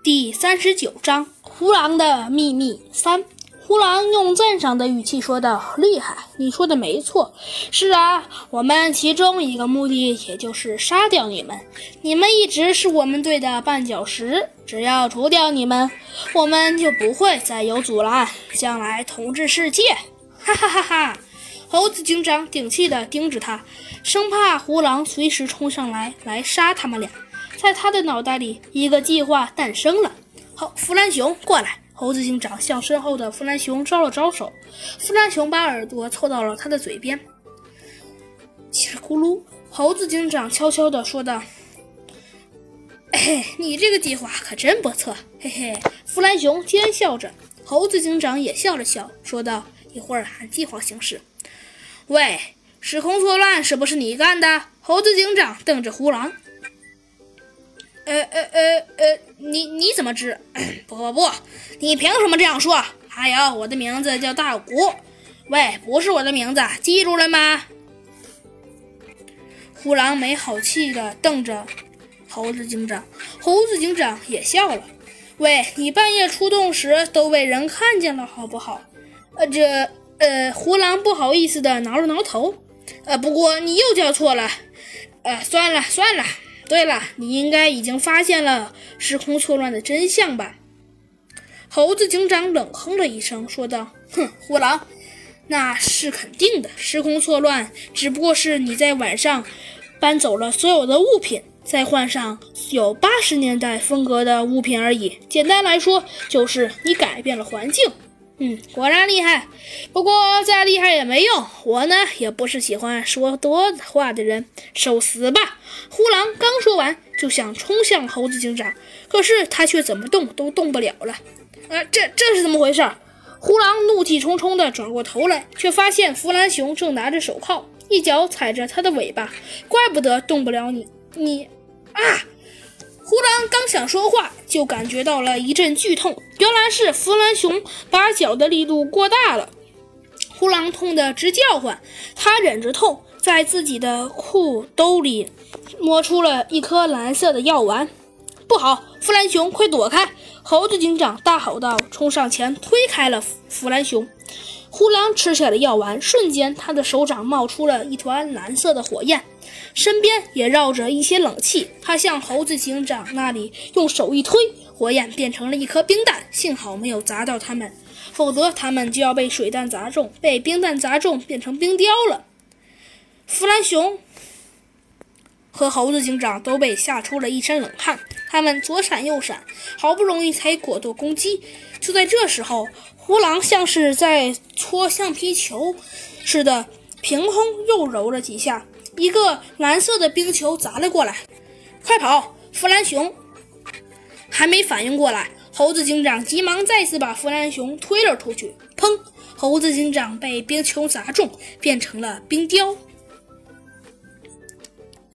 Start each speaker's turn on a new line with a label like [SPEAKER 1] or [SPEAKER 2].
[SPEAKER 1] 第三十九章《胡狼的秘密三》。胡狼用赞赏的语气说道：“厉害，你说的没错。是啊，我们其中一个目的，也就是杀掉你们。你们一直是我们队的绊脚石，只要除掉你们，我们就不会再有阻拦，将来统治世界。”哈哈哈哈！猴子警长顶气地盯着他，生怕胡狼随时冲上来来杀他们俩。在他的脑袋里，一个计划诞生了。好，弗兰熊，过来！猴子警长向身后的弗兰熊招了招手。弗兰熊把耳朵凑到了他的嘴边。叽里咕噜，猴子警长悄悄地说道：“嘿嘿，你这个计划可真不错。”嘿嘿，弗兰熊奸笑着，猴子警长也笑了笑，说道：“一会儿按计划行事。”喂，时空错乱是不是你干的？猴子警长瞪着胡狼。呃呃呃呃，你你怎么知？不不不，你凭什么这样说？还有，我的名字叫大古。喂，不是我的名字，记住了吗？胡狼没好气的瞪着猴子警长，猴子警长也笑了。喂，你半夜出动时都被人看见了，好不好？呃，这呃，胡狼不好意思的挠了挠头。呃，不过你又叫错了。呃，算了算了。对了，你应该已经发现了时空错乱的真相吧？猴子警长冷哼了一声，说道：“哼，虎狼，那是肯定的。时空错乱只不过是你在晚上搬走了所有的物品，再换上有八十年代风格的物品而已。简单来说，就是你改变了环境。”嗯，果然厉害。不过再厉害也没用，我呢也不是喜欢说多话的人。受死吧！胡狼刚说完，就想冲向猴子警长，可是他却怎么动都动不了了。呃，这这是怎么回事？胡狼怒气冲冲地转过头来，却发现弗兰熊正拿着手铐，一脚踩着他的尾巴。怪不得动不了你，你啊！胡狼刚想说话，就感觉到了一阵剧痛。原来是弗兰熊把脚的力度过大了。胡狼痛得直叫唤，他忍着痛，在自己的裤兜里摸出了一颗蓝色的药丸。不好，弗兰熊，快躲开！猴子警长大吼道，冲上前推开了弗兰熊。胡狼吃下了药丸，瞬间他的手掌冒出了一团蓝色的火焰。身边也绕着一些冷气，他向猴子警长那里用手一推，火焰变成了一颗冰弹。幸好没有砸到他们，否则他们就要被水弹砸中，被冰弹砸中，变成冰雕了。弗兰熊和猴子警长都被吓出了一身冷汗，他们左闪右闪，好不容易才躲过攻击。就在这时候，胡狼像是在搓橡皮球似的，凭空又揉了几下。一个蓝色的冰球砸了过来，快跑！弗兰熊还没反应过来，猴子警长急忙再次把弗兰熊推了出去。砰！猴子警长被冰球砸中，变成了冰雕。